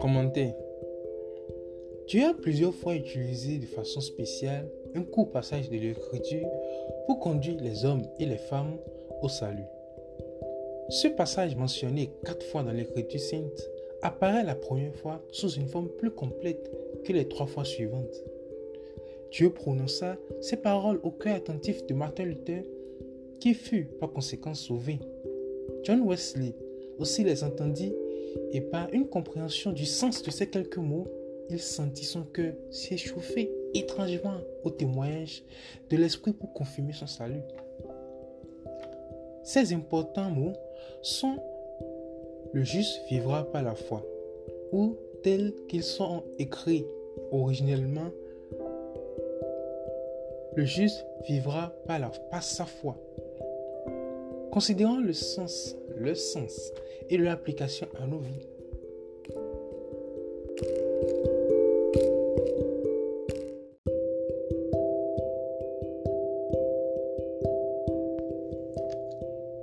Commenter. Tu as plusieurs fois utilisé de façon spéciale un court passage de l'écriture pour conduire les hommes et les femmes au salut. Ce passage mentionné quatre fois dans l'écriture sainte apparaît la première fois sous une forme plus complète que les trois fois suivantes. Dieu prononça ces paroles au cœur attentif de Martin Luther, qui fut par conséquent sauvé. John Wesley aussi les entendit et par une compréhension du sens de ces quelques mots, il sentit son cœur s'échauffer étrangement au témoignage de l'Esprit pour confirmer son salut. Ces importants mots sont le juste vivra par la foi ou tels qu'ils sont écrits originellement le juste vivra par, la, par sa foi. Considérons le sens, le sens et l'application à nos vies.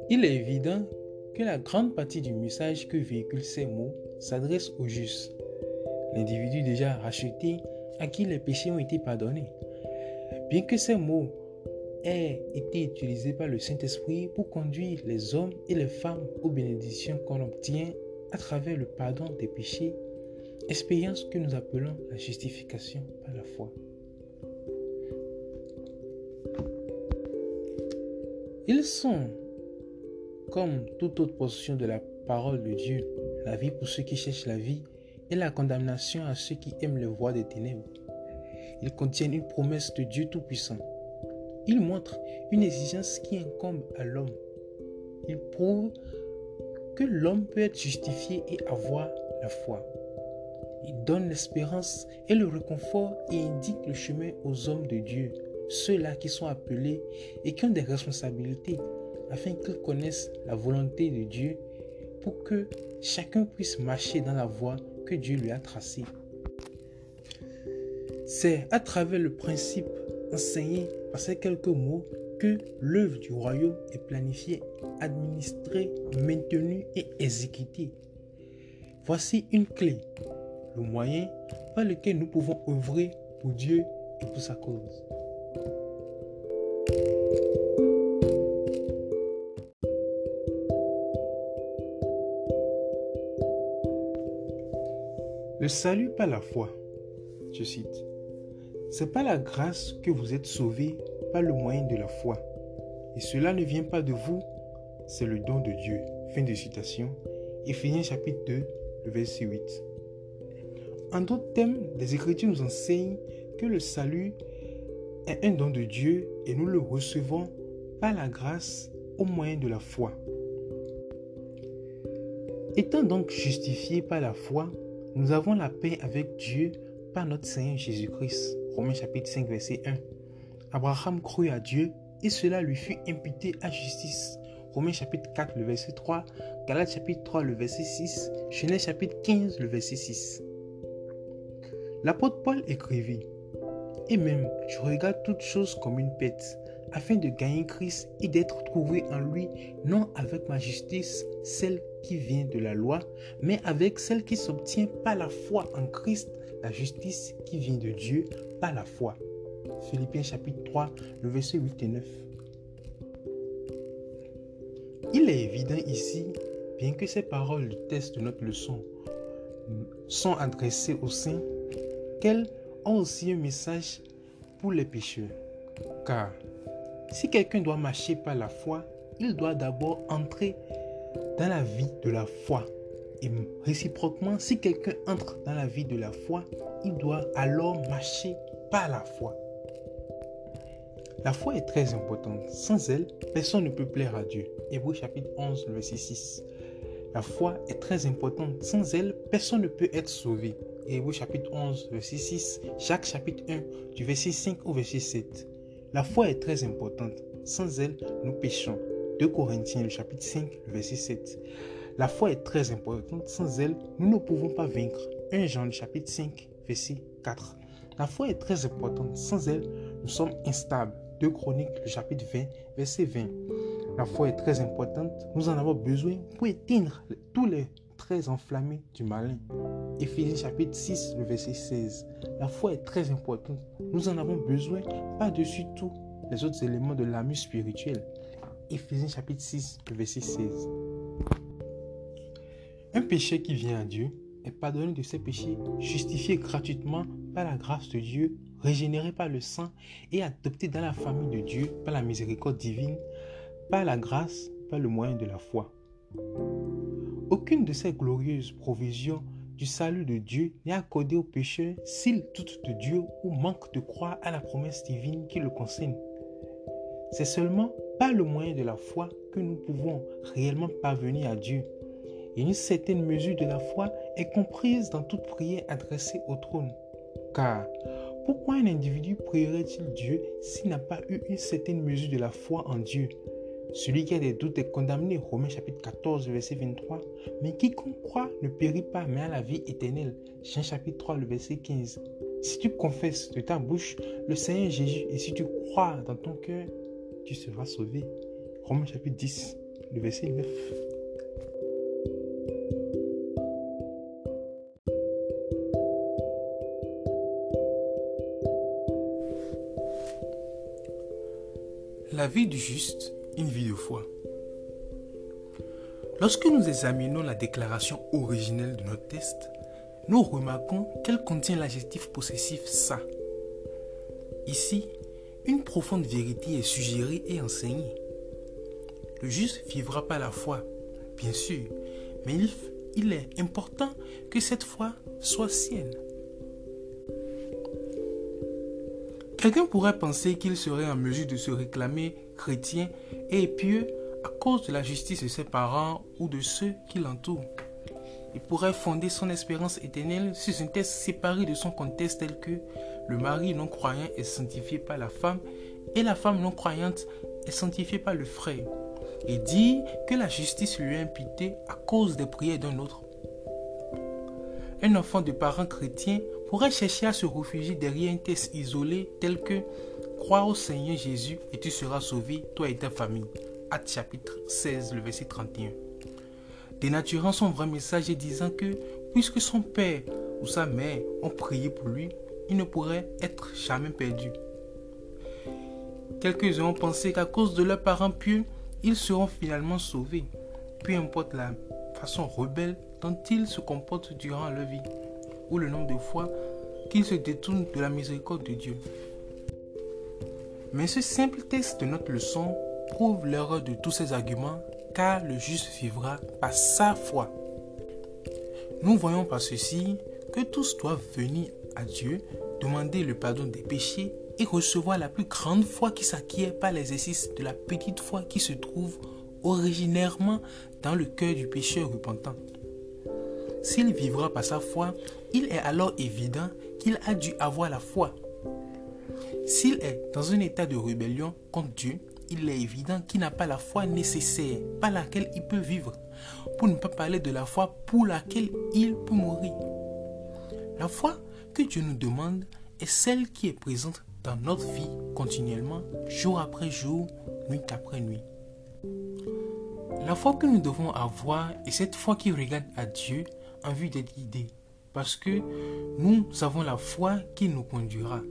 Il est évident que la grande partie du message que véhiculent ces mots s'adresse au juste, l'individu déjà racheté à qui les péchés ont été pardonnés. Bien que ces mots aient été utilisés par le Saint-Esprit pour conduire les hommes et les femmes aux bénédictions qu'on obtient à travers le pardon des péchés, expérience que nous appelons la justification par la foi. Ils sont, comme toute autre portion de la parole de Dieu, la vie pour ceux qui cherchent la vie et la condamnation à ceux qui aiment le voie des ténèbres. Ils contiennent une promesse de Dieu Tout-Puissant. Ils montrent une exigence qui incombe à l'homme. Ils prouvent que l'homme peut être justifié et avoir la foi. Ils donnent l'espérance et le réconfort et indiquent le chemin aux hommes de Dieu, ceux-là qui sont appelés et qui ont des responsabilités, afin qu'ils connaissent la volonté de Dieu pour que chacun puisse marcher dans la voie que Dieu lui a tracée. C'est à travers le principe enseigné par ces quelques mots que l'œuvre du royaume est planifiée, administrée, maintenue et exécutée. Voici une clé, le moyen par lequel nous pouvons œuvrer pour Dieu et pour sa cause. Le salut par la foi. Je cite. C'est par la grâce que vous êtes sauvés par le moyen de la foi. Et cela ne vient pas de vous, c'est le don de Dieu. Fin de citation. Éphésiens chapitre 2, le verset 8. En d'autres thèmes, les Écritures nous enseignent que le salut est un don de Dieu et nous le recevons par la grâce au moyen de la foi. Étant donc justifiés par la foi, nous avons la paix avec Dieu par notre Seigneur Jésus-Christ. Romains chapitre 5, verset 1. Abraham crut à Dieu et cela lui fut imputé à justice. Romains chapitre 4, le verset 3. Galates chapitre 3, le verset 6. Genèse chapitre 15, le verset 6. L'apôtre Paul écrivit Et même, je regarde toutes choses comme une pète, afin de gagner Christ et d'être trouvé en lui, non avec ma justice, celle qui vient de la loi, mais avec celle qui s'obtient par la foi en Christ, la justice qui vient de Dieu par la foi. Philippiens chapitre 3, le verset 8 et 9. Il est évident ici, bien que ces paroles du test de notre leçon sont adressées aux saints, qu'elles ont aussi un message pour les pécheurs. Car si quelqu'un doit marcher par la foi, il doit d'abord entrer dans la vie de la foi. Et réciproquement, si quelqu'un entre dans la vie de la foi, il doit alors marcher par la foi. La foi est très importante. Sans elle, personne ne peut plaire à Dieu. Hébreu chapitre 11, verset 6. La foi est très importante. Sans elle, personne ne peut être sauvé. Hébreu chapitre 11, verset 6. Jacques chapitre 1, du verset 5 au verset 7. La foi est très importante. Sans elle, nous péchons. 2 Corinthiens, le chapitre 5, le verset 7. La foi est très importante. Sans elle, nous ne pouvons pas vaincre. 1 Jean, chapitre 5, verset 4. La foi est très importante. Sans elle, nous sommes instables. 2 Chroniques, le chapitre 20, verset 20. La foi est très importante. Nous en avons besoin pour éteindre tous les traits enflammés du malin. Éphésiens chapitre 6, le verset 16. La foi est très importante. Nous en avons besoin par-dessus tous les autres éléments de l'âme spirituelle. Éphésiens chapitre 6, le verset 16. Un péché qui vient à Dieu est pardonné de ses péchés, justifié gratuitement par la grâce de Dieu, régénéré par le sang et adopté dans la famille de Dieu par la miséricorde divine, par la grâce, par le moyen de la foi. Aucune de ces glorieuses provisions du salut de Dieu n'est accordée au pécheur s'il doute de Dieu ou manque de croire à la promesse divine qui le concerne. C'est seulement par le moyen de la foi que nous pouvons réellement parvenir à Dieu. Et une certaine mesure de la foi est comprise dans toute prière adressée au trône. Car pourquoi un individu prierait-il Dieu s'il n'a pas eu une certaine mesure de la foi en Dieu? Celui qui a des doutes est condamné, Romains chapitre 14, verset 23. Mais quiconque croit ne périt pas, mais a la vie éternelle. Jean chapitre 3, le verset 15. Si tu confesses de ta bouche le Seigneur Jésus et si tu crois dans ton cœur, tu seras sauvé. Romains chapitre 10, le verset 9. La vie du juste une vie de foi. Lorsque nous examinons la déclaration originelle de notre test, nous remarquons qu'elle contient l'adjectif possessif ça. Ici, une profonde vérité est suggérée et enseignée. Le juste vivra par la foi, bien sûr, mais il est important que cette foi soit sienne. Quelqu'un pourrait penser qu'il serait en mesure de se réclamer chrétien et pieux à cause de la justice de ses parents ou de ceux qui l'entourent. Il pourrait fonder son espérance éternelle sur un test séparé de son contexte tel que le mari non croyant est sanctifié par la femme et la femme non croyante est sanctifiée par le frère, et dire que la justice lui est imputée à cause des prières d'un autre. Un enfant de parents chrétiens pourrait chercher à se réfugier derrière un test isolé tel que Crois au Seigneur Jésus et tu seras sauvé, toi et ta famille. Acte chapitre 16, le verset 31. Dénaturant son vrai message et disant que puisque son père ou sa mère ont prié pour lui, il ne pourrait être jamais perdu. Quelques-uns ont pensé qu'à cause de leurs parents pieux, ils seront finalement sauvés, peu importe la façon rebelle dont ils se comportent durant leur vie ou le nombre de fois qu'ils se détournent de la miséricorde de Dieu. Mais ce simple texte de notre leçon prouve l'erreur de tous ces arguments car le juste vivra par sa foi. Nous voyons par ceci que tous doivent venir à Dieu, demander le pardon des péchés et recevoir la plus grande foi qui s'acquiert par l'exercice de la petite foi qui se trouve originairement dans le cœur du pécheur repentant. S'il vivra par sa foi, il est alors évident qu'il a dû avoir la foi. S'il est dans un état de rébellion contre Dieu, il est évident qu'il n'a pas la foi nécessaire par laquelle il peut vivre, pour ne pas parler de la foi pour laquelle il peut mourir. La foi que Dieu nous demande est celle qui est présente dans notre vie continuellement, jour après jour, nuit après nuit. La foi que nous devons avoir est cette foi qui regarde à Dieu en vue d'être guidé, parce que nous avons la foi qui nous conduira.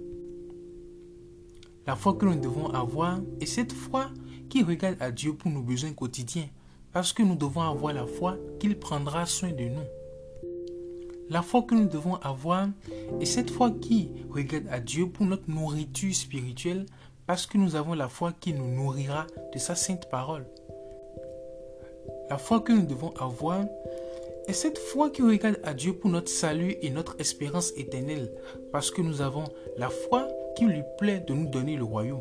La foi que nous devons avoir est cette foi qui regarde à Dieu pour nos besoins quotidiens, parce que nous devons avoir la foi qu'il prendra soin de nous. La foi que nous devons avoir est cette foi qui regarde à Dieu pour notre nourriture spirituelle, parce que nous avons la foi qui nous nourrira de sa sainte parole. La foi que nous devons avoir et cette foi qui regarde à Dieu pour notre salut et notre espérance éternelle, parce que nous avons la foi qui lui plaît de nous donner le royaume.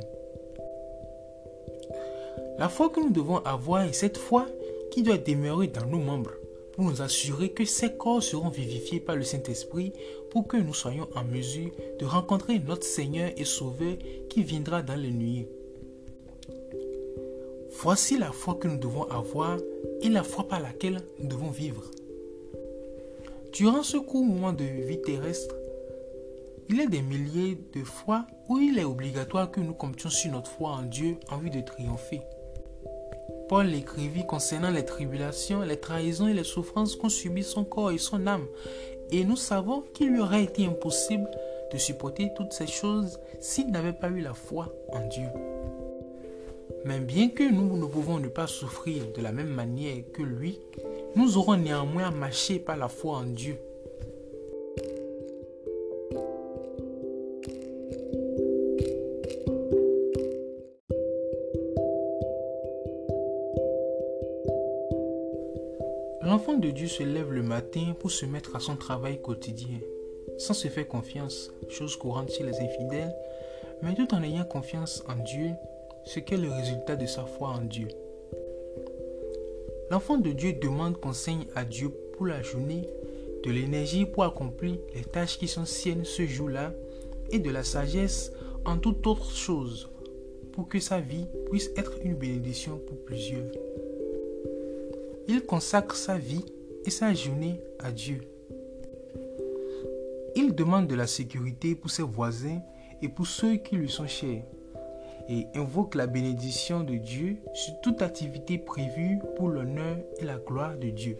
La foi que nous devons avoir est cette foi qui doit demeurer dans nos membres pour nous assurer que ces corps seront vivifiés par le Saint-Esprit pour que nous soyons en mesure de rencontrer notre Seigneur et Sauveur qui viendra dans les nuits. Voici la foi que nous devons avoir et la foi par laquelle nous devons vivre. Durant ce court moment de vie terrestre, il y a des milliers de fois où il est obligatoire que nous comptions sur notre foi en Dieu en vue de triompher. Paul écrivit concernant les tribulations, les trahisons et les souffrances qu'ont subi son corps et son âme, Et nous savons qu'il lui aurait été impossible de supporter toutes ces choses s'il n'avait pas eu la foi en Dieu. Mais bien que nous ne pouvons ne pas souffrir de la même manière que lui, nous aurons néanmoins marché par la foi en Dieu. L'enfant de Dieu se lève le matin pour se mettre à son travail quotidien, sans se faire confiance, chose courante chez les infidèles, mais tout en ayant confiance en Dieu, ce qu'est le résultat de sa foi en Dieu. L'enfant de Dieu demande conseil à Dieu pour la journée, de l'énergie pour accomplir les tâches qui sont siennes ce jour-là et de la sagesse en toute autre chose pour que sa vie puisse être une bénédiction pour plusieurs. Il consacre sa vie et sa journée à Dieu. Il demande de la sécurité pour ses voisins et pour ceux qui lui sont chers et invoque la bénédiction de Dieu sur toute activité prévue pour l'honneur et la gloire de Dieu.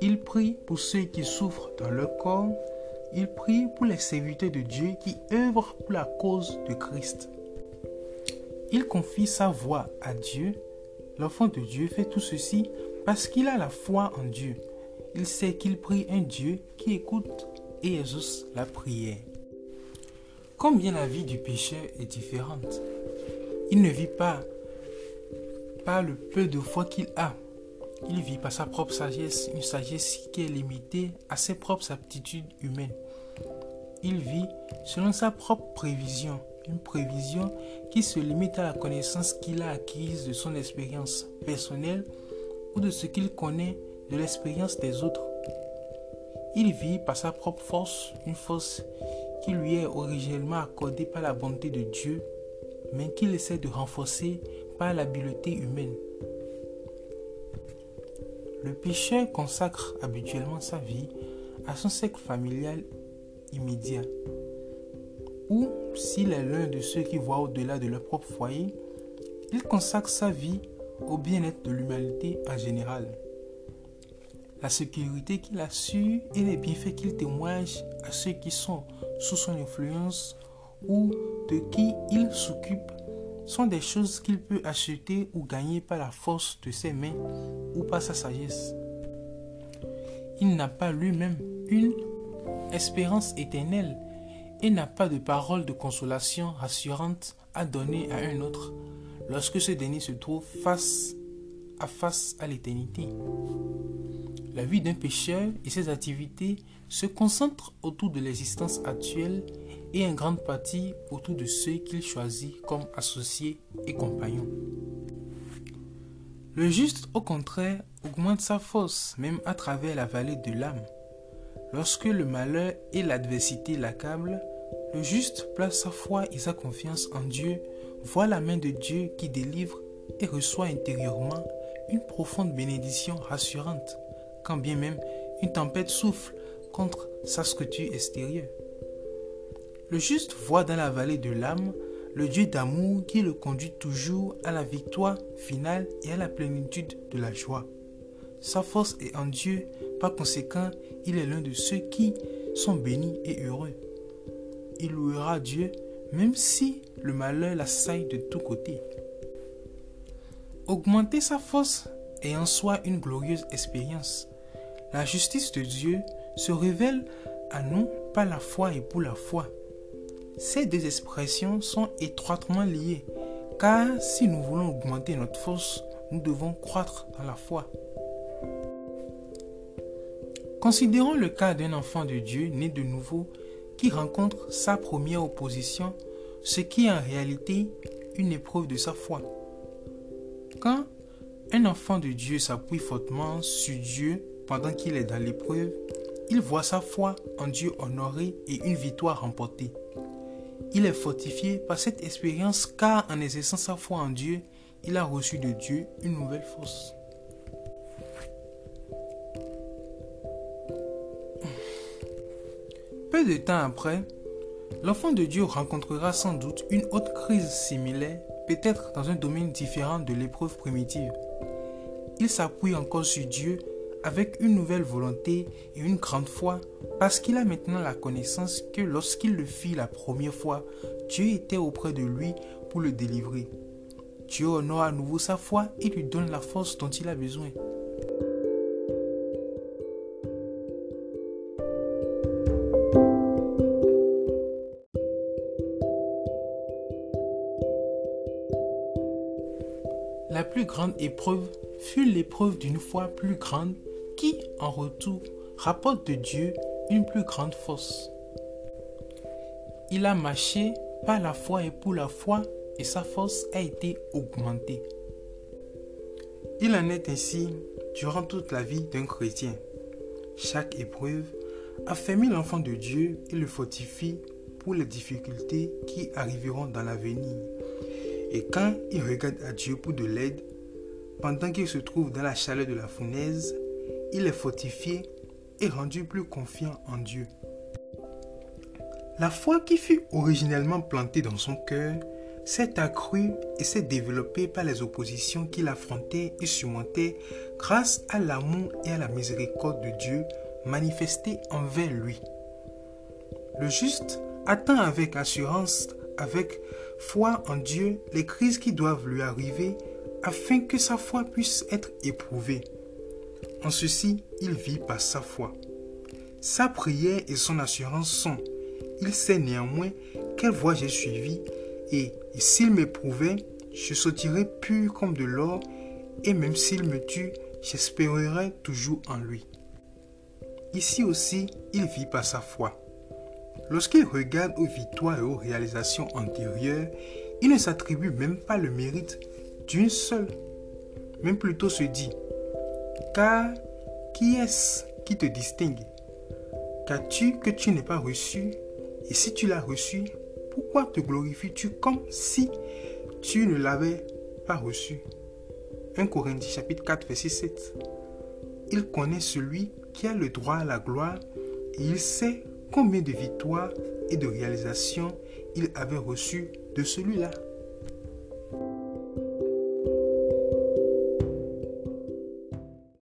Il prie pour ceux qui souffrent dans leur corps. Il prie pour les serviteurs de Dieu qui œuvrent pour la cause de Christ. Il confie sa voix à Dieu. L'enfant de Dieu fait tout ceci parce qu'il a la foi en Dieu. Il sait qu'il prie un Dieu qui écoute et exauce la prière. Combien la vie du pécheur est différente? Il ne vit pas par le peu de foi qu'il a. Il vit par sa propre sagesse, une sagesse qui est limitée à ses propres aptitudes humaines. Il vit selon sa propre prévision, une prévision qui se limite à la connaissance qu'il a acquise de son expérience personnelle ou de ce qu'il connaît de l'expérience des autres. Il vit par sa propre force, une force qui lui est originellement accordé par la bonté de Dieu, mais qu'il essaie de renforcer par l'habileté humaine. Le pécheur consacre habituellement sa vie à son cercle familial immédiat. Ou, s'il est l'un de ceux qui voient au-delà de leur propre foyer, il consacre sa vie au bien-être de l'humanité en général la sécurité qu'il assure et les bienfaits qu'il témoigne à ceux qui sont sous son influence ou de qui il s'occupe sont des choses qu'il peut acheter ou gagner par la force de ses mains ou par sa sagesse. Il n'a pas lui-même une espérance éternelle et n'a pas de parole de consolation rassurante à donner à un autre lorsque ce dernier se trouve face à face à l'éternité. La vie d'un pécheur et ses activités se concentrent autour de l'existence actuelle et en grande partie autour de ceux qu'il choisit comme associés et compagnons. Le juste, au contraire, augmente sa force même à travers la vallée de l'âme. Lorsque le malheur et l'adversité l'accablent, le juste place sa foi et sa confiance en Dieu, voit la main de Dieu qui délivre et reçoit intérieurement une profonde bénédiction rassurante quand bien même une tempête souffle contre sa structure extérieure. Le juste voit dans la vallée de l'âme le Dieu d'amour qui le conduit toujours à la victoire finale et à la plénitude de la joie. Sa force est en Dieu, par conséquent, il est l'un de ceux qui sont bénis et heureux. Il louera Dieu même si le malheur l'assaille de tous côtés. Augmenter sa force est en soi une glorieuse expérience. La justice de Dieu se révèle à nous par la foi et pour la foi. Ces deux expressions sont étroitement liées, car si nous voulons augmenter notre force, nous devons croître dans la foi. Considérons le cas d'un enfant de Dieu né de nouveau qui rencontre sa première opposition, ce qui est en réalité une épreuve de sa foi. Quand un enfant de Dieu s'appuie fortement sur Dieu pendant qu'il est dans l'épreuve, il voit sa foi en Dieu honorée et une victoire remportée. Il est fortifié par cette expérience car en exerçant sa foi en Dieu, il a reçu de Dieu une nouvelle force. Peu de temps après, l'enfant de Dieu rencontrera sans doute une autre crise similaire, peut-être dans un domaine différent de l'épreuve primitive. Il s'appuie encore sur Dieu avec une nouvelle volonté et une grande foi, parce qu'il a maintenant la connaissance que lorsqu'il le fit la première fois, Dieu était auprès de lui pour le délivrer. Dieu honore à nouveau sa foi et lui donne la force dont il a besoin. La plus grande épreuve fut l'épreuve d'une foi plus grande qui, en retour, rapporte de Dieu une plus grande force. Il a marché par la foi et pour la foi et sa force a été augmentée. Il en est ainsi durant toute la vie d'un chrétien. Chaque épreuve affermit l'enfant de Dieu et le fortifie pour les difficultés qui arriveront dans l'avenir. Et quand il regarde à Dieu pour de l'aide, pendant qu'il se trouve dans la chaleur de la fournaise, il est fortifié et rendu plus confiant en Dieu. La foi qui fut originellement plantée dans son cœur s'est accrue et s'est développée par les oppositions qu'il affrontait et surmontait grâce à l'amour et à la miséricorde de Dieu manifestés envers lui. Le juste attend avec assurance, avec foi en Dieu les crises qui doivent lui arriver afin que sa foi puisse être éprouvée. En ceci, il vit par sa foi. Sa prière et son assurance sont, il sait néanmoins quelle voie j'ai suivi et, s'il m'éprouvait, je sortirais pur comme de l'or et même s'il me tue, j'espérerai toujours en lui. Ici aussi, il vit par sa foi. Lorsqu'il regarde aux victoires et aux réalisations antérieures, il ne s'attribue même pas le mérite d'une seule, mais plutôt se dit, car qui est-ce qui te distingue? Qu'as-tu que tu n'aies pas reçu? Et si tu l'as reçu, pourquoi te glorifies-tu comme si tu ne l'avais pas reçu? 1 Corinthiens chapitre 4 verset 7. Il connaît celui qui a le droit à la gloire et il sait combien de victoires et de réalisations il avait reçu de celui-là.